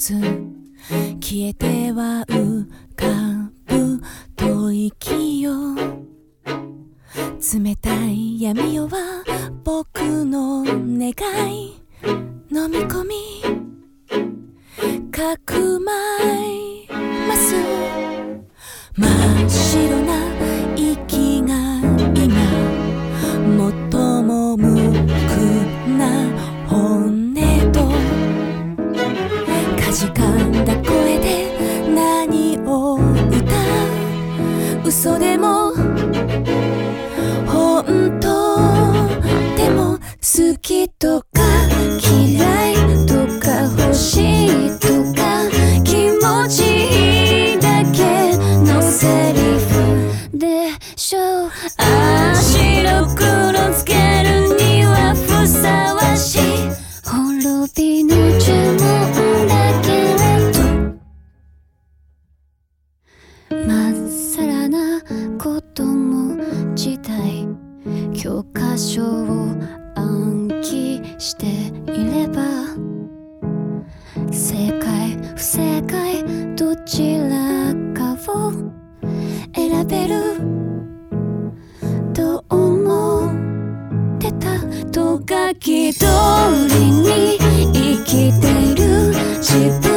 つ。消えては浮かぶ吐息よ冷たい闇夜は僕の願い。飲み込み。かくまいます。真っ白な te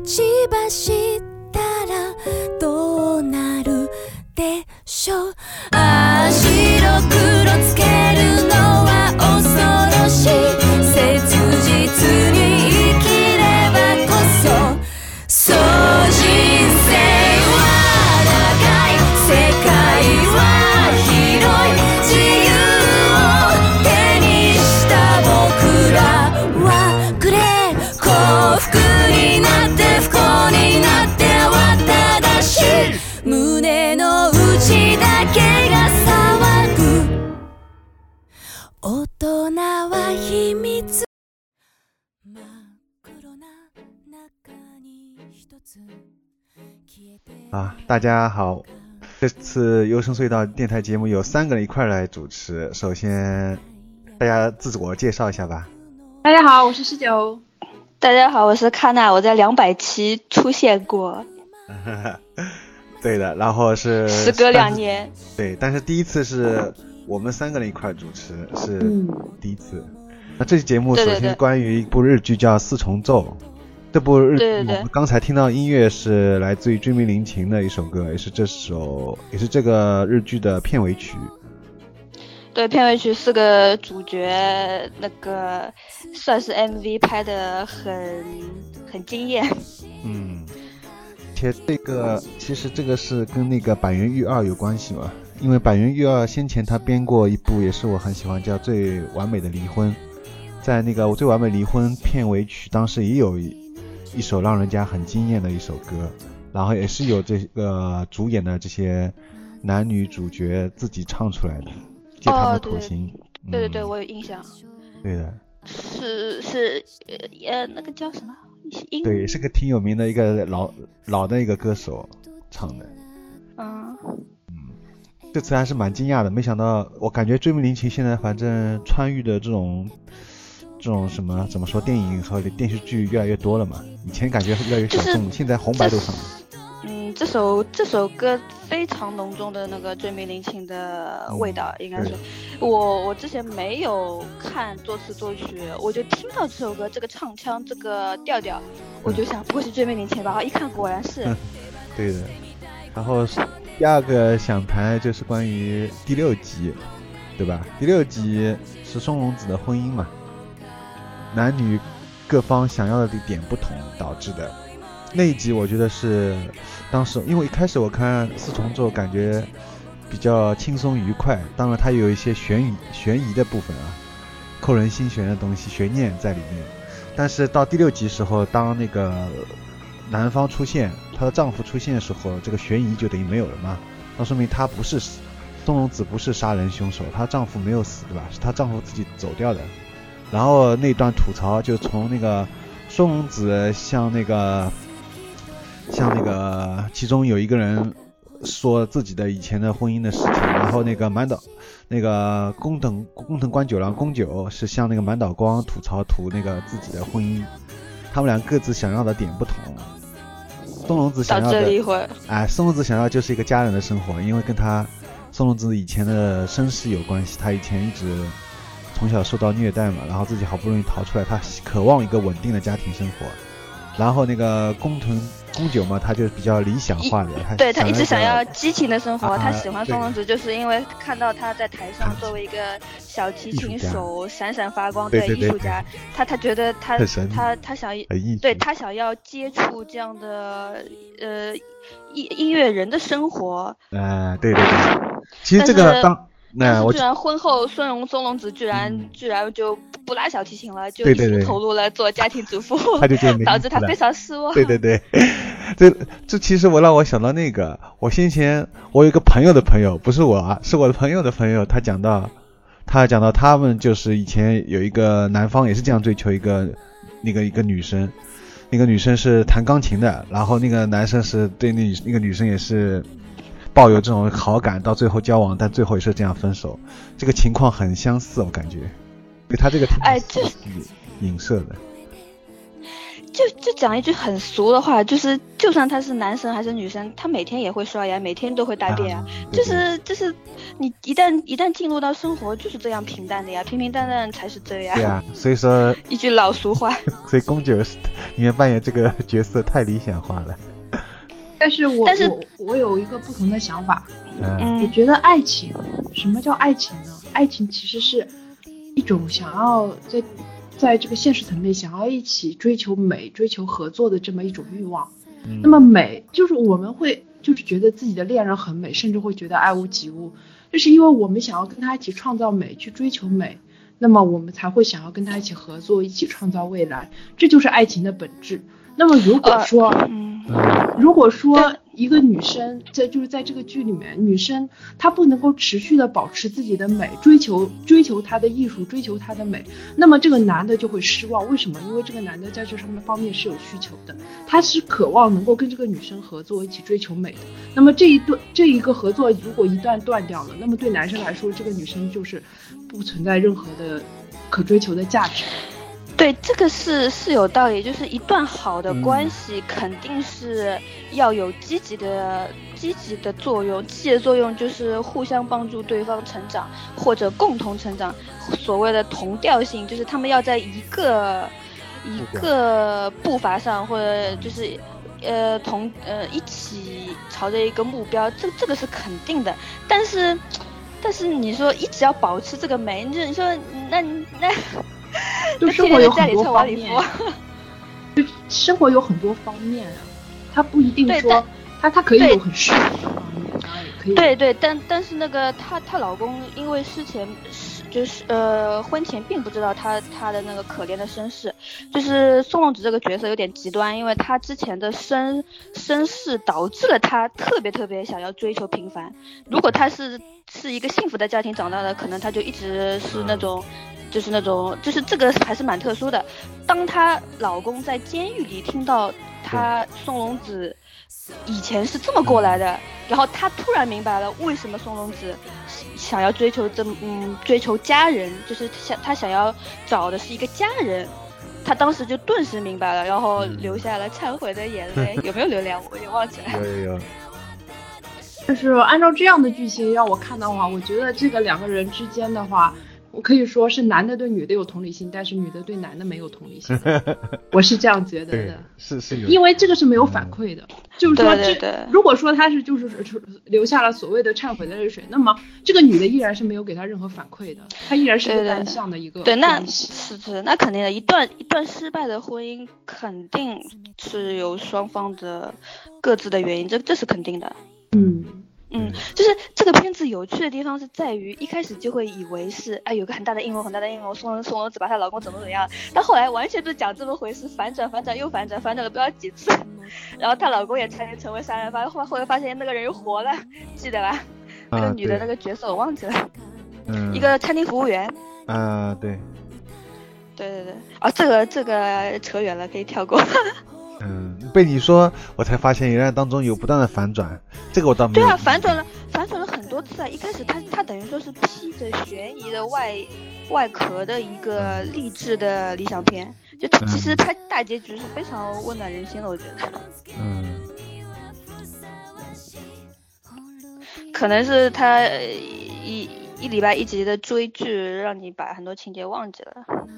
ちばしたらどうなるでしょう？啊，大家好，这次优声隧道电台节目有三个人一块来主持。首先，大家自我介绍一下吧。大家好，我是十九。大家好，我是卡娜，我在两百期出现过。对的，然后是时隔两年。对，但是第一次是我们三个人一块主持，是嗯第一次。那这期节目首先关于一部日剧叫《四重奏》，对对我们刚才听到音乐是来自于追名林檎的一首歌，也是这首也是这个日剧的片尾曲。对，片尾曲四个主角，那个算是 MV 拍的很很惊艳。嗯，且这个其实这个是跟那个板垣玉二有关系嘛，因为板垣玉二先前他编过一部也是我很喜欢，叫《最完美的离婚》，在那个《我最完美离婚》片尾曲当时也有一一首让人家很惊艳的一首歌，然后也是有这个主演的这些男女主角自己唱出来的，借他们的口型。对对对，我有印象。对的。是是呃那个叫什么？对，是个挺有名的一个老老的一个歌手唱的。嗯。嗯，这次还是蛮惊讶的，没想到，我感觉追梦林琴现在反正川渝的这种这种什么怎么说，电影和电视剧越来越多了嘛。以前感觉越来越小众，现在红白都上。嗯，这首这首歌非常浓重的那个追名林檎的味道，应该是我我之前没有看作词作曲，我就听到这首歌这个唱腔这个调调，我就想不会是追名林檎吧？一看果然是。对的。然后第二个想谈就是关于第六集，对吧？第六集是松隆子的婚姻嘛，男女各方想要的点不同导致的。那一集我觉得是当时，因为一开始我看四重奏感觉比较轻松愉快，当然它有一些悬疑悬疑的部分啊，扣人心弦的东西悬念在里面。但是到第六集时候，当那个男方出现，她的丈夫出现的时候，这个悬疑就等于没有了嘛。那说明她不是松隆子，不是杀人凶手，她丈夫没有死，对吧？是她丈夫自己走掉的。然后那段吐槽就从那个松隆子向那个。向那个，其中有一个人说自己的以前的婚姻的事情，然后那个满岛，那个工藤工藤官九郎宫九是向那个满岛光吐槽吐那个自己的婚姻，他们俩各自想要的点不同。松隆子想要的，哎，松隆子想要就是一个家人的生活，因为跟他松隆子以前的身世有关系，他以前一直从小受到虐待嘛，然后自己好不容易逃出来，他渴望一个稳定的家庭生活。然后那个工藤。宫九嘛，他就比较理想化的，他对他一直想要激情的生活。他喜欢松隆子，就是因为看到他在台上作为一个小提琴手闪闪发光的艺术家，他他觉得他他他想对他想要接触这样的呃音音乐人的生活。哎，对对对，其实这个当。那我居然婚后孙荣松隆子居然居然就不拉小提琴了，就投入了做家庭主妇 导致他非常失望。对对对，这这其实我让我想到那个，我先前我有一个朋友的朋友，不是我啊，是我的朋友的朋友，他讲到他讲到他们就是以前有一个男方也是这样追求一个那个一个女生，那个女生是弹钢琴的，然后那个男生是对那那个女生也是。抱有这种好感，到最后交往，但最后也是这样分手，这个情况很相似，我感觉，对他这个哎，这影射的，就就讲一句很俗的话，就是就算他是男生还是女生，他每天也会刷牙，每天都会大便啊，就是就是你一旦一旦进入到生活，就是这样平淡的呀，平平淡淡才是这样。对啊，所以说 一句老俗话，所以宫九里面扮演这个角色太理想化了。但是我我我有一个不同的想法，我觉得爱情，什么叫爱情呢？爱情其实是一种想要在在这个现实层面想要一起追求美、追求合作的这么一种欲望。那么美就是我们会就是觉得自己的恋人很美，甚至会觉得爱屋及乌，这是因为我们想要跟他一起创造美，去追求美，那么我们才会想要跟他一起合作，一起创造未来，这就是爱情的本质。那么如果说，如果说一个女生在就是在这个剧里面，女生她不能够持续的保持自己的美，追求追求她的艺术，追求她的美，那么这个男的就会失望。为什么？因为这个男的在这上面方面是有需求的，他是渴望能够跟这个女生合作，一起追求美的。那么这一段这一个合作如果一旦断掉了，那么对男生来说，这个女生就是不存在任何的可追求的价值。对，这个是是有道理，就是一段好的关系肯定是要有积极的积极的作用，积极的作用就是互相帮助对方成长或者共同成长，所谓的同调性就是他们要在一个一个步伐上，或者就是呃同呃一起朝着一个目标，这这个是肯定的，但是但是你说一直要保持这个美，你你说那那。就生活有很多方面，就生活有很多方面啊，他不一定说他他可以有很适合的方面，当然也可以。对对，但但是那个她她老公因为之前失就是呃婚前并不知道他他的那个可怜的身世，就是宋龙子这个角色有点极端，因为他之前的身身世导致了他特别特别想要追求平凡。如果他是是一个幸福的家庭长大的，可能他就一直是那种。就是那种，就是这个还是蛮特殊的。当她老公在监狱里听到她宋龙子以前是这么过来的，然后他突然明白了为什么松隆子想要追求这嗯追求家人，就是想他想要找的是一个家人。他当时就顿时明白了，然后流下了忏悔的眼泪。有没有流泪？我有点忘记了。有有有。就是按照这样的剧情让我看的话，我觉得这个两个人之间的话。我可以说是男的对女的有同理心，但是女的对男的没有同理心，我是这样觉得的。是是有，因为这个是没有反馈的，就是说这如果说他是就是留下了所谓的忏悔的泪水，那么这个女的依然是没有给他任何反馈的，她依然是个单向的一个。对，那是是那肯定的，一段一段失败的婚姻肯定是由双方的各自的原因，这这是肯定的。嗯。嗯，就是这个片子有趣的地方是在于一开始就会以为是哎有个很大的阴谋，很大的阴谋，宋宋龙子把她老公怎么怎么样，但后来完全不是讲这么回事，反转反转又反转，反转了不知道几次，然后她老公也差点成为杀人犯，后来后来发现那个人又活了，记得吧？那个女的那个角色我忘记了，嗯，一个餐厅服务员。啊，对，对对对，啊，这个这个扯远了，可以跳过。嗯，被你说，我才发现原来当中有不断的反转，这个我倒没有。对啊，反转了，反转了很多次啊！一开始他他等于说是披着悬疑的外外壳的一个励志的理想片，就其实他大结局是非常温暖人心的，我觉得。嗯。可能是他一一礼拜一集的追剧，让你把很多情节忘记了。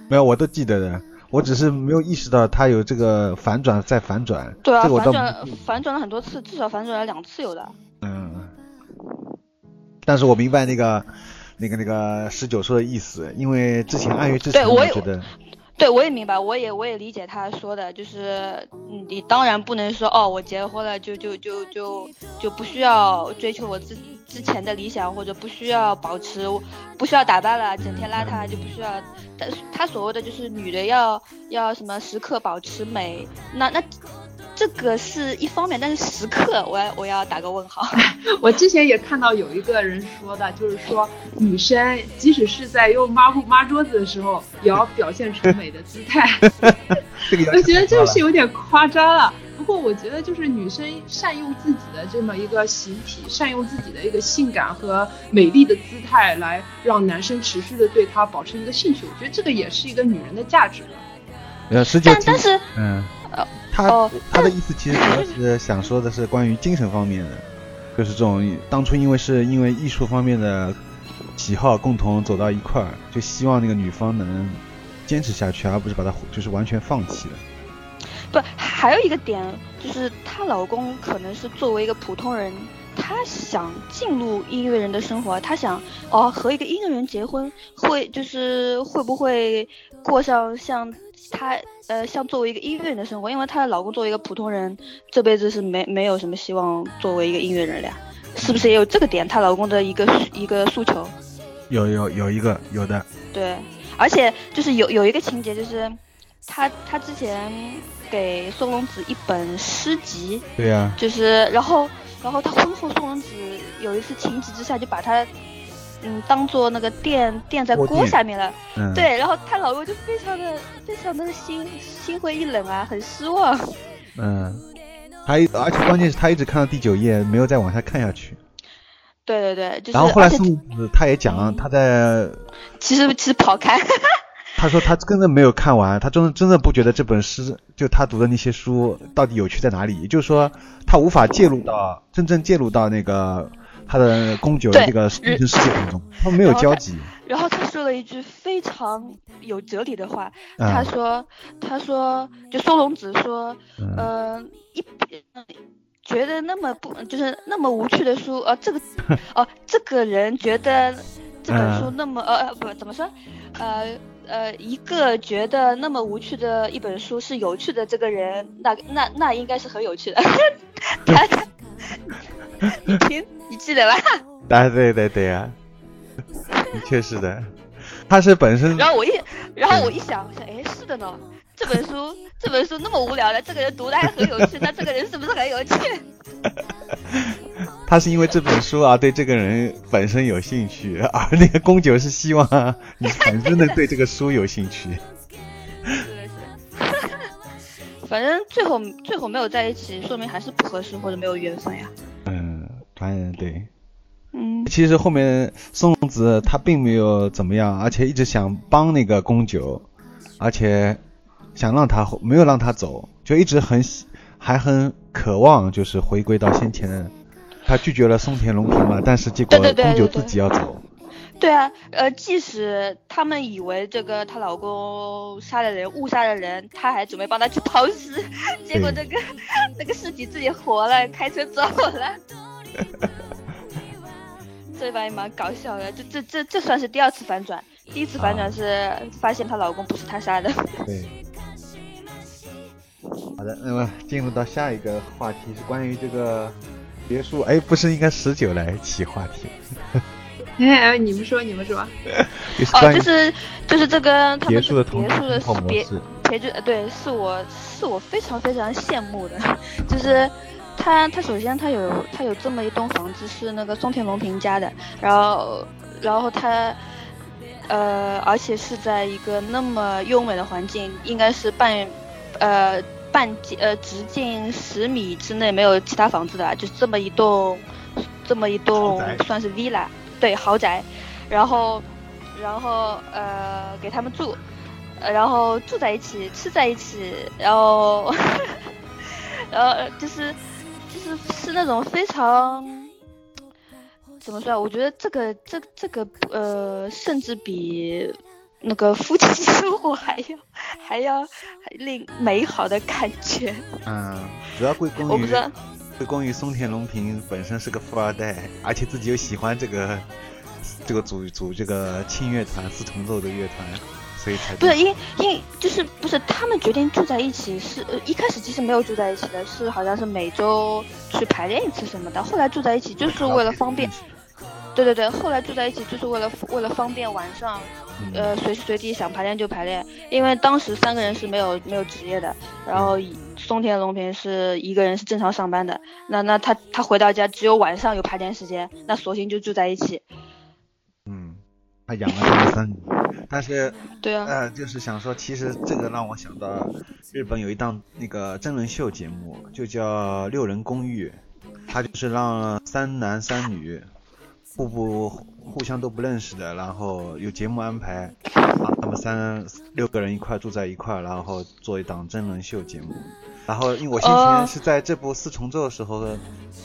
没有，我都记得的。我只是没有意识到他有这个反转再反转，对啊，反转反转了很多次，至少反转了两次有的。嗯，但是我明白那个那个那个十九说的意思，因为之前暗月之前，我觉得，对我也明白，我也我也理解他说的，就是你当然不能说哦，我结婚了就就就就就不需要追求我自己。之前的理想，或者不需要保持，不需要打扮了，整天邋遢就不需要。他他所谓的就是女的要要什么时刻保持美，那那这个是一方面，但是时刻我要我要打个问号。我之前也看到有一个人说的，就是说女生即使是在用抹布抹桌子的时候，也要表现出美的姿态。我觉得这个是有点夸张了。不过我觉得就是女生善用自己的这么一个形体，善用自己的一个性感和美丽的姿态，来让男生持续的对她保持一个兴趣。我觉得这个也是一个女人的价值。呃，十九，但是，嗯，他他的意思其实主要是想说的是关于精神方面的，就是这种当初因为是因为艺术方面的喜好共同走到一块儿，就希望那个女方能坚持下去，而不是把她就是完全放弃了。不，还有一个点就是，她老公可能是作为一个普通人，他想进入音乐人的生活，他想哦和一个音乐人结婚，会就是会不会过上像他呃像作为一个音乐人的生活？因为她的老公作为一个普通人，这辈子是没没有什么希望作为一个音乐人的，是不是也有这个点？她老公的一个一个诉求，有有有一个有的，对，而且就是有有一个情节就是。他他之前给宋龙子一本诗集，对呀，就是然后然后他婚后宋龙子有一次情急之下就把他嗯当做那个垫垫在锅下面了，对，然后她老公就非常的非常的心心灰意冷啊，很失望。嗯，他一而且关键是他一直看到第九页没有再往下看下去。对对对，就是然后后来宋龙子他也讲他在其实其实跑开。他说他真的没有看完，他真的真的不觉得这本诗就他读的那些书到底有趣在哪里，也就是说他无法介入到真正介入到那个他的宫九这个精神世界当中，他们没有交集。然后他说了一句非常有哲理的话，他说他说就松隆子说，嗯，一觉得那么不就是那么无趣的书，呃，这个 哦这个人觉得这本书那么呃不怎么说，呃。呃，一个觉得那么无趣的一本书是有趣的这个人，那那那应该是很有趣的。你 听，你记得吧？啊，对对对呀，的确是的。他是本身。然后我一，然后我一想，我想，哎，是的呢。这本书，这本书那么无聊的，这个人读的还很有趣，那这个人是不是很有趣？他是因为这本书啊，对这个人本身有兴趣，而那个宫九是希望你本身的对这个书有兴趣。是的是。反正最后最后没有在一起，说明还是不合适或者没有缘分呀。嗯，反正对。嗯。其实后面松子他并没有怎么样，而且一直想帮那个宫九，而且。想让他没有让他走，就一直很还很渴望，就是回归到先前的。他拒绝了松田龙平嘛，但是结果宫九自己要走。对啊，呃，即使他们以为这个她老公杀了人，误杀了人，她还准备帮他去抛尸，结果这个那个尸体自己活了，开车走了。这把也蛮搞笑的，这这这这算是第二次反转，第一次反转是发现她老公不是她杀的。对。好的，那么进入到下一个话题是关于这个别墅。哎，不是应该十九来起话题？哎，你们说，你们说。哦，就是就是这个他们别墅的别墅的别别墅，对，是我是我非常非常羡慕的。就是他他首先他有他有这么一栋房子是那个松田龙平家的，然后然后他呃而且是在一个那么优美的环境，应该是半呃。半径呃直径十米之内没有其他房子的，就这么一栋，这么一栋算是 villa，对豪宅，然后，然后呃给他们住，然后住在一起，吃在一起，然后，然后就是就是是那种非常怎么说？我觉得这个这这个呃甚至比。那个夫妻生活还要还要令美好的感觉。嗯，主要归功于我不是归功于松田龙平本身是个富二代，而且自己又喜欢这个这个组组这个轻乐团四重奏的乐团，所以才不是因因就是不是他们决定住在一起是呃一开始其实没有住在一起的，是好像是每周去排练一次什么的，后来住在一起就是为了方便。对对对，后来住在一起就是为了为了方便晚上，呃，随时随地想排练就排练。因为当时三个人是没有没有职业的，然后松田龙平是一个人是正常上班的。那那他他回到家只有晚上有排练时间，那索性就住在一起。嗯，他养了他们三女，但是 对啊，呃，就是想说，其实这个让我想到日本有一档那个真人秀节目，就叫《六人公寓》，他就是让三男三女。互不互相都不认识的，然后有节目安排，啊，他们三六个人一块住在一块，然后做一档真人秀节目。然后因为我先前是在这部四重奏的时候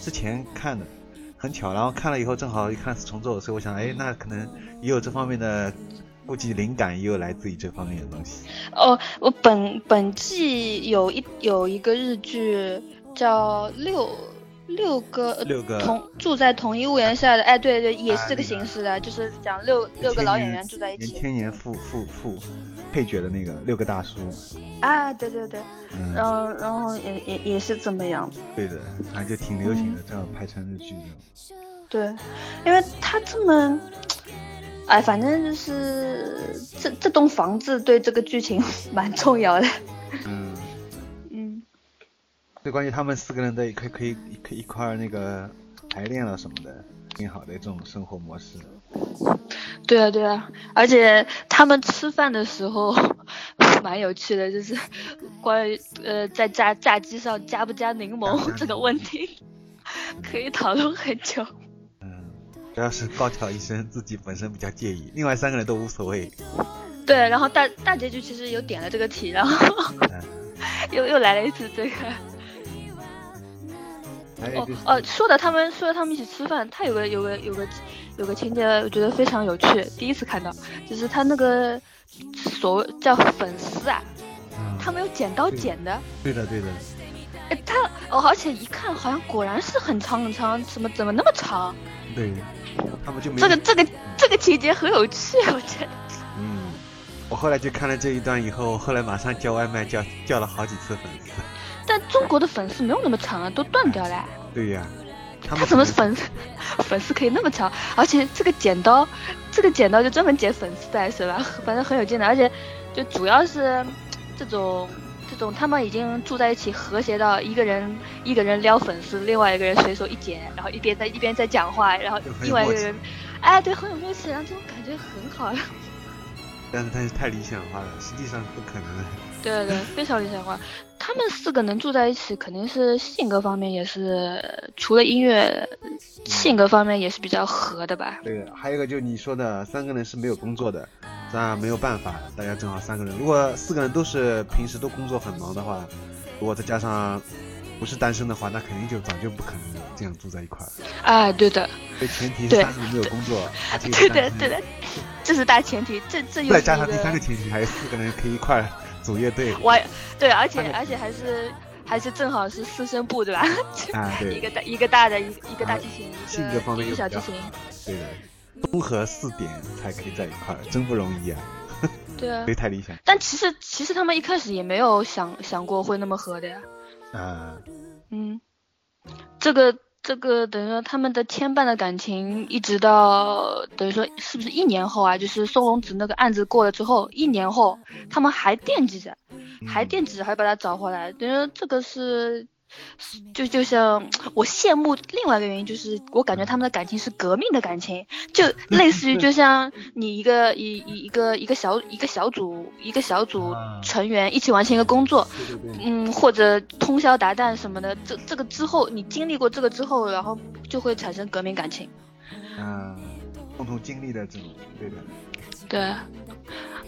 之前看的，很巧，然后看了以后正好一看四重奏，所以我想，哎，那可能也有这方面的，估计灵感也有来自于这方面的东西。哦，我本本季有一有一个日剧叫六。六个六个同住在同一屋檐下的，哎，对对，也是这个形式的，就是讲六六个老演员住在一起。千年副副副配角的那个六个大叔。啊，对对对，然后然后也也也是这么样。对的，反正就挺流行的，正好拍成日剧的。对，因为他这么，哎，反正就是这这栋房子对这个剧情 蛮重要的。嗯。最关于，他们四个人的可以可以可以一块那个排练了什么的，挺好的这种生活模式。对啊对啊，而且他们吃饭的时候 蛮有趣的，就是关于呃在炸炸鸡上加不加柠檬 这个问题，可以讨论很久。嗯，主要是高桥医生自己本身比较介意，另外三个人都无所谓。对，然后大大结局其实有点了这个题，然后 又又来了一次这个。哦哦，说的他们说的他们一起吃饭，他有个有个有个有个情节，我觉得非常有趣。第一次看到，就是他那个所谓叫粉丝啊，他没有剪刀剪的。对的对的。哎，他哦，而且一看好像果然是很长很长，怎么怎么那么长？对，他们就没这个这个这个情节很有趣，我觉得。嗯，我后来就看了这一段以后，后来马上叫外卖叫叫了好几次粉丝。但中国的粉丝没有那么长啊，都断掉了。对呀，他怎么粉丝粉丝 可以那么长？而且这个剪刀，这个剪刀就专门剪粉丝的是吧？反正很有劲的，而且就主要是这种。这种他们已经住在一起，和谐到一个人一个人撩粉丝，另外一个人随手一剪，然后一边在一边在讲话，然后另外一个人，哎，对，很有默契，然后这种感觉很好。但是他是太理想化了，实际上不可能。对对，非常理想化。他们四个能住在一起，肯定是性格方面也是，除了音乐，性格方面也是比较合的吧。对，还有一个就是你说的，三个人是没有工作的。那没有办法，大家正好三个人。如果四个人都是平时都工作很忙的话，如果再加上不是单身的话，那肯定就早就不可能这样住在一块儿。啊，对的。对，前提是三个人没有工作，对的，对的，这是大前提。这这又再加上第三个前提，还有四个人可以一块组乐队。我，对，而且而且还是还是正好是四声部，对吧？啊，对。一个大一个大的一一个大提琴，性格方面一个小提琴。对的。综合四点才可以在一块儿，真不容易啊！对啊，别太理想。但其实其实他们一开始也没有想想过会那么合的呀。啊。嗯，这个这个等于说他们的牵绊的感情，一直到等于说是不是一年后啊？就是松隆子那个案子过了之后，一年后他们还惦记着，还惦记着，还把他找回来。等于说这个是。就就像我羡慕另外一个原因，就是我感觉他们的感情是革命的感情，就 类似于就像你一个一一一个一个小一个小组一个小组成员一起完成一个工作，嗯，或者通宵达旦什么的，这这个之后你经历过这个之后，然后就会产生革命感情。嗯，共同经历的这种，对的。对，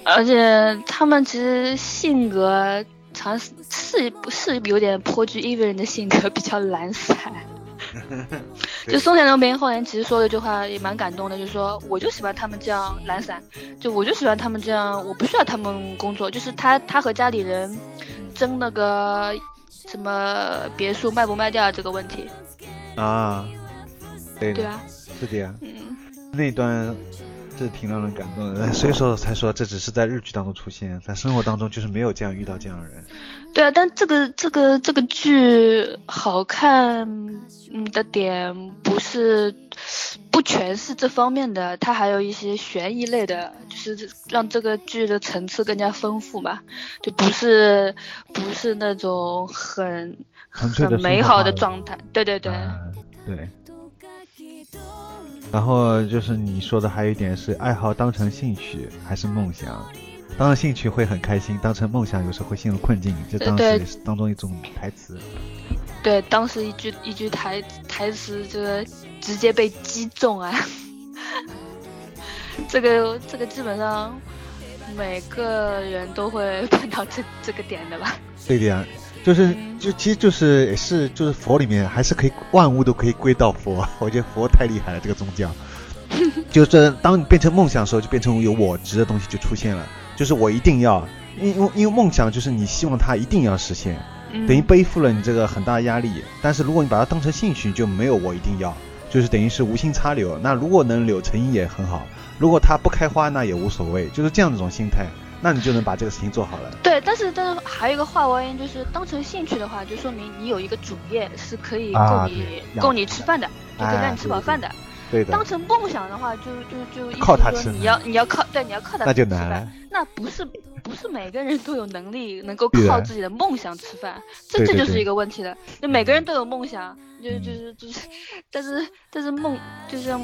而且他们其实性格。尝试是是有点颇具一个人的性格，比较懒散。就松田龙平后来其实说了一句话，也蛮感动的，就是说我就喜欢他们这样懒散，就我就喜欢他们这样，我不需要他们工作。就是他他和家里人争那个什么别墅卖不卖掉这个问题啊，对对啊，是的呀，嗯那段。这挺让人感动的，所以说才说这只是在日剧当中出现，在生活当中就是没有这样遇到这样的人。对啊，但这个这个这个剧好看嗯的点不是不全是这方面的，它还有一些悬疑类的，就是让这个剧的层次更加丰富嘛，就不是不是那种很很美好的状态。对对对，对。然后就是你说的，还有一点是爱好当成兴趣还是梦想？当成兴趣会很开心，当成梦想有时候会陷入困境。就当时当中一种台词。对，当时一句一句台台词，这个直接被击中啊！这个这个基本上每个人都会碰到这这个点的吧？对的呀。就是就其实就是也是就是佛里面还是可以万物都可以归到佛，我觉得佛太厉害了这个宗教，就是当你变成梦想的时候，就变成有我执的东西就出现了，就是我一定要，因为因为梦想就是你希望它一定要实现，等于背负了你这个很大的压力，但是如果你把它当成兴趣，就没有我一定要，就是等于是无心插柳，那如果能柳成荫也很好，如果它不开花那也无所谓，就是这样一种心态。那你就能把这个事情做好了。对，但是但是还有一个话外音，就是当成兴趣的话，就说明你有一个主业是可以够你够你吃饭的，就可以让你吃饱饭的。对的。当成梦想的话，就就就意思说。你要你要靠对你要靠他那就难了。那不是不是每个人都有能力能够靠自己的梦想吃饭，这这就是一个问题了。就每个人都有梦想，就就是就是，但是但是梦就像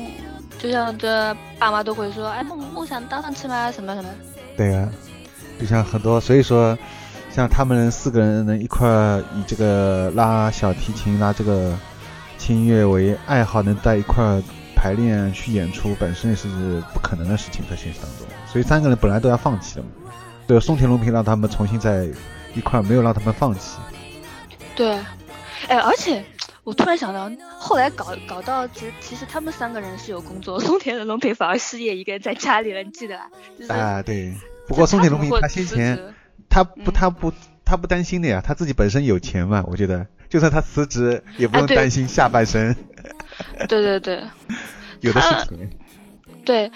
就像这爸妈都会说，哎梦梦想当饭吃吗？什么什么。对呀，就像很多，所以说，像他们四个人能一块以这个拉小提琴、拉这个轻音乐为爱好，能在一块排练去演出，本身也是不可能的事情，在现实当中。所以三个人本来都要放弃的嘛，对，松田龙平让他们重新在一块，没有让他们放弃。对，哎，而且我突然想到，后来搞搞到，其实其实他们三个人是有工作，松田的龙平反而失业，一个人在家里了，你记得吧？啊，对。不过松田龙平他先前他不他不他不担心的呀，他自己本身有钱嘛，我觉得就算他辞职也不用担心下半生。对对对，有的是钱。对，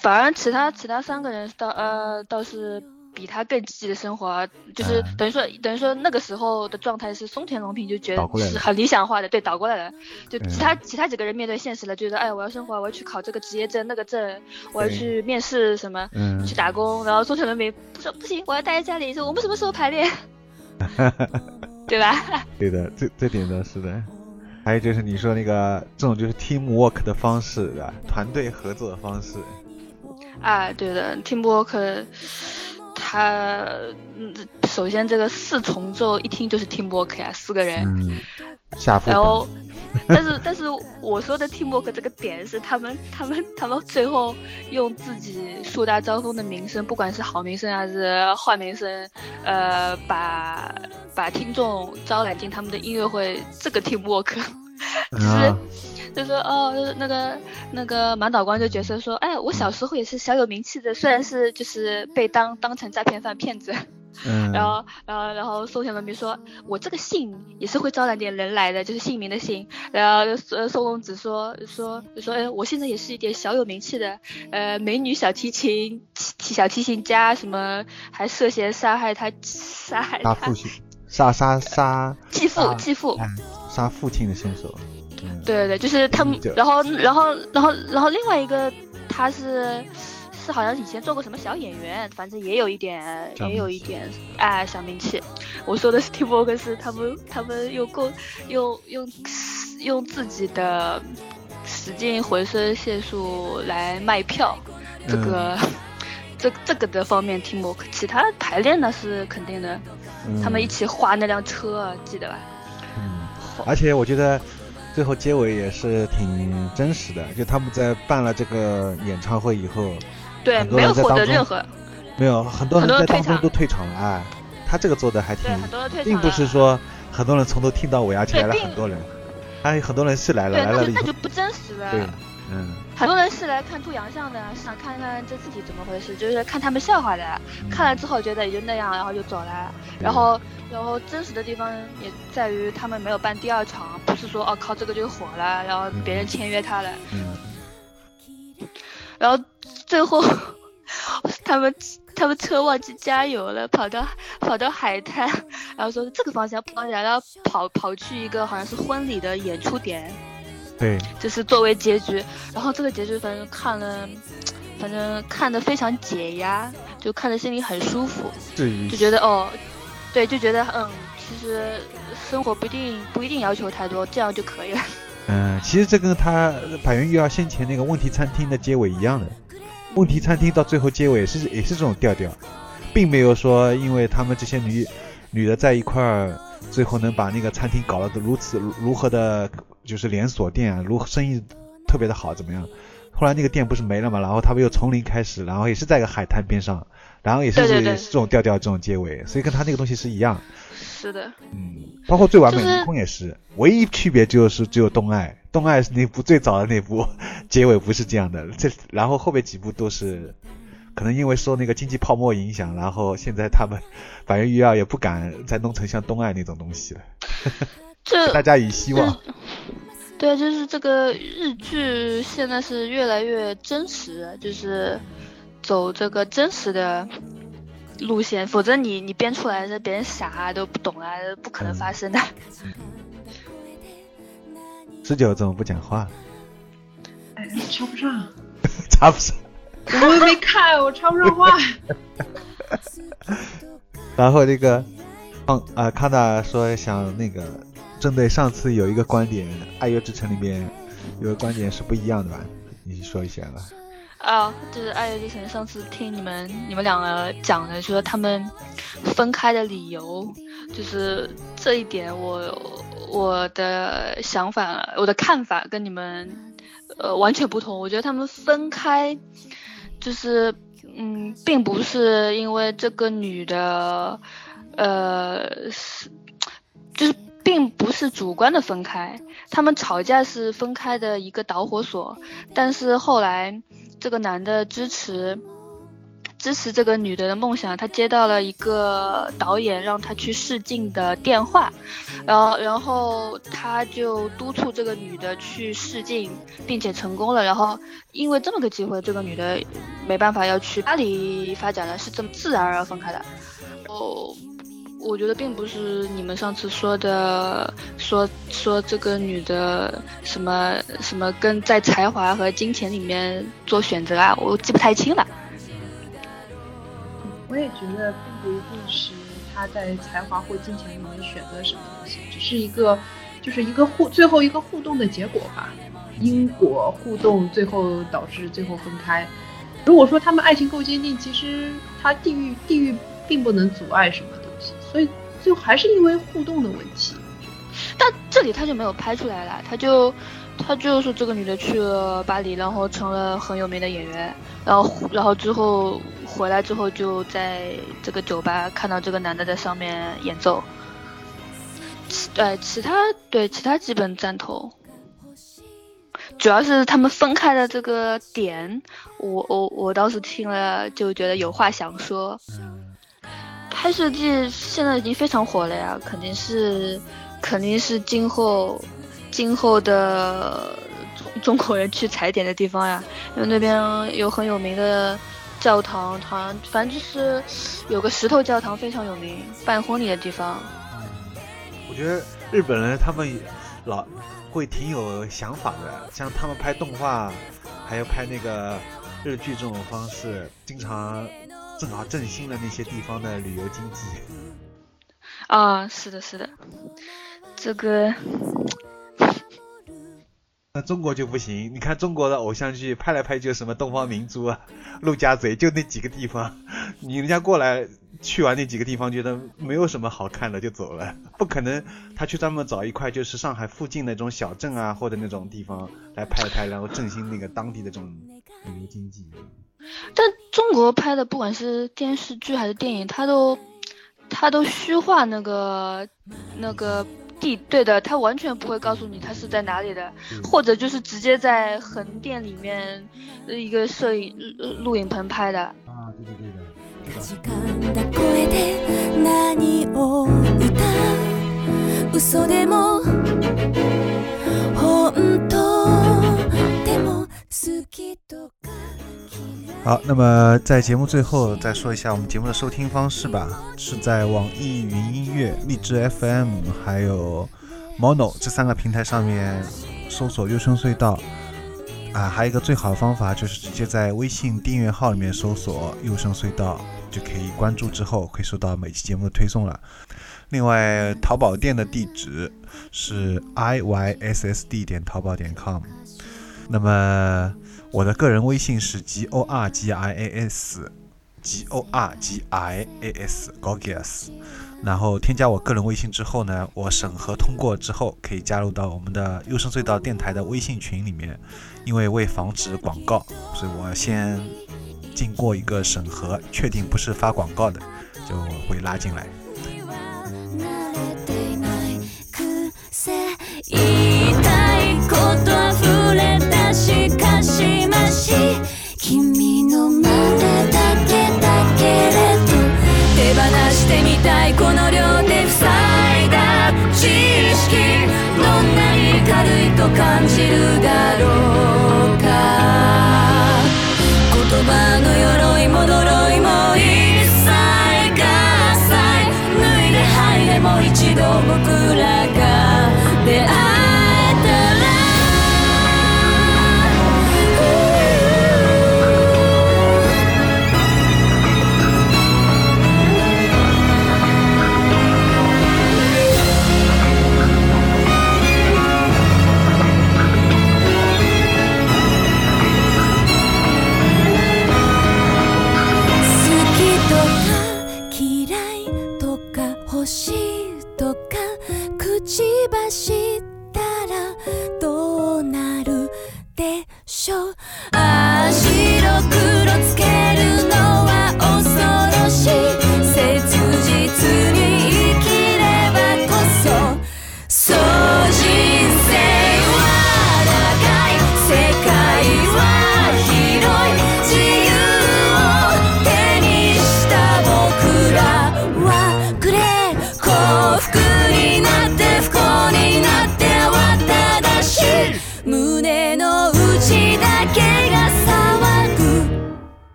反而其他其他三个人倒呃倒是比他更积极的生活，就是等于说等于说那个时候的状态是松田龙平就觉得是很理想化的，对，倒过来了。就其他其他几个人面对现实了，觉得哎，我要生活，我要去考这个职业证那个证，我要去面试什么，去打工。然后松田龙平不说不行，我要待在家里，说我们什么时候排练？对吧？对的，这这点呢是的。还有就是你说那个这种就是 team work 的方式，对吧？团队合作的方式。啊，对的，team work，他嗯，首先这个四重奏一听就是 team work 呀，四个人。嗯。下然后，但是但是我说的 team work 这个点是他们他们他们最后用自己树大招风的名声，不管是好名声还是坏名声，呃，把把听众招揽进他们的音乐会，这个 team 其实。就说哦，那个那个满岛光这角色说，哎，我小时候也是小有名气的，虽然是就是被当当成诈骗犯骗子，嗯，然后然后然后宋小文明说，我这个姓也是会招揽点人来的，就是姓名的姓，然后呃宋公子说说说，哎，我现在也是一点小有名气的，呃，美女小提琴提小提琴家什么，还涉嫌杀害他杀害他父亲，杀杀杀继父继父，杀父亲的凶手。对对对，就是他们，然后然后然后然后另外一个他是是好像以前做过什么小演员，反正也有一点也有一点哎小名气。我说的是 T Box 是他们他们用够用用用自己的使劲浑身解数来卖票，这个 这这个的方面 T Box，其他排练那是肯定的。他们一起画那辆车，记得吧？嗯，而且我觉得。最后结尾也是挺真实的，就他们在办了这个演唱会以后，对，没有获得任何，没有很多人在当中都退场了，哎，他这个做的还挺，并不是说很多人从头听到尾，而且来了很多人，还有很多人是来了，来了那就不真实了，对，嗯，很多人是来看出洋相的，是想看看这自己怎么回事，就是看他们笑话的，看了之后觉得也就那样，然后就走了，然后。然后真实的地方也在于他们没有办第二场，不是说哦靠这个就火了，然后别人签约他了。嗯。然后最后他们他们车忘记加油了，跑到跑到海滩，然后说这个方向跑然后跑跑去一个好像是婚礼的演出点。对。就是作为结局，然后这个结局反正看了，反正看的非常解压，就看着心里很舒服，就觉得哦。对，就觉得嗯，其实生活不一定不一定要求太多，这样就可以了。嗯，其实这跟他百元玉儿先前那个问题餐厅的结尾一样的，问题餐厅到最后结尾是也是这种调调，并没有说因为他们这些女女的在一块儿，最后能把那个餐厅搞得如此如何的，就是连锁店啊，如何生意特别的好怎么样？后来那个店不是没了嘛，然后他们又从零开始，然后也是在一个海滩边上。然后也是这种调调，这种结尾，所以跟他那个东西是一样。是的。嗯，包括最完美迷空也是，唯一区别就是只有东爱，东爱是那部最早的那部，结尾不是这样的。这然后后面几部都是，可能因为受那个经济泡沫影响，然后现在他们百元鱼儿也不敢再弄成像东爱那种东西了。这 大家以希望。对，就是这个日剧现在是越来越真实，就是。走这个真实的路线，否则你你编出来的别人傻都不懂啊，不可能发生的。十九怎么不讲话？哎，插不上。插不上。我没看，我插不上话。然后这个嗯啊康达说想那个针对上次有一个观点，《爱乐之城》里面有个观点是不一样的吧？你说一下吧。啊，就是《爱乐之城》上次听你们你们两个讲的，说他们分开的理由，就是这一点，我我的想法，我的看法跟你们呃完全不同。我觉得他们分开，就是嗯，并不是因为这个女的，呃，是就是并不是主观的分开，他们吵架是分开的一个导火索，但是后来。这个男的支持支持这个女的的梦想，他接到了一个导演让他去试镜的电话，然后然后他就督促这个女的去试镜，并且成功了。然后因为这么个机会，这个女的没办法要去巴黎发展了，是这么自然而然分开的。哦。我觉得并不是你们上次说的，说说这个女的什么什么跟在才华和金钱里面做选择啊，我记不太清了。我也觉得并不一定是他在才华或金钱里面选择什么东西，只是一个就是一个互最后一个互动的结果吧，因果互动最后导致最后分开。如果说他们爱情够坚定，其实他地域地域并不能阻碍什么东西。所以就还是因为互动的问题，但这里他就没有拍出来了，他就他就是这个女的去了巴黎，然后成了很有名的演员，然后然后之后回来之后就在这个酒吧看到这个男的在上面演奏，对其他对其他基本赞同，主要是他们分开的这个点，我我我当时听了就觉得有话想说。拍摄季现在已经非常火了呀，肯定是，肯定是今后，今后的中中国人去踩点的地方呀，因为那边有很有名的教堂，好像反正就是有个石头教堂非常有名，办婚礼的地方。我觉得日本人他们老会挺有想法的，像他们拍动画，还有拍那个日剧这种方式，经常。正好振兴了那些地方的旅游经济。啊，是的，是的，这个。那中国就不行，你看中国的偶像剧拍来拍去，什么东方明珠啊、陆家嘴，就那几个地方，你人家过来去完那几个地方，觉得没有什么好看的就走了，不可能他去专门找一块就是上海附近那种小镇啊或者那种地方来拍一拍，然后振兴那个当地的这种旅游经济。但中国拍的不管是电视剧还是电影，他都他都虚化那个那个地，对的，他完全不会告诉你他是在哪里的，或者就是直接在横店里面一个摄影录影棚拍的。啊，对对对的。好，那么在节目最后再说一下我们节目的收听方式吧，是在网易云音乐、荔枝 FM 还有 Mono 这三个平台上面搜索“优声隧道”。啊，还有一个最好的方法就是直接在微信订阅号里面搜索“优声隧道”，就可以关注之后会收到每期节目的推送了。另外，淘宝店的地址是 i y s s d 点淘宝点 com。那么。我的个人微信是 g o r g i a s，g o r g i a s，Gorgias。然后添加我个人微信之后呢，我审核通过之后，可以加入到我们的优声隧道电台的微信群里面。因为为防止广告，所以我先经过一个审核，确定不是发广告的，就会拉进来。識どんなに軽いと感じるだろうか。言葉の鎧も呪いも一切合切脱いで吐いでも一度僕ら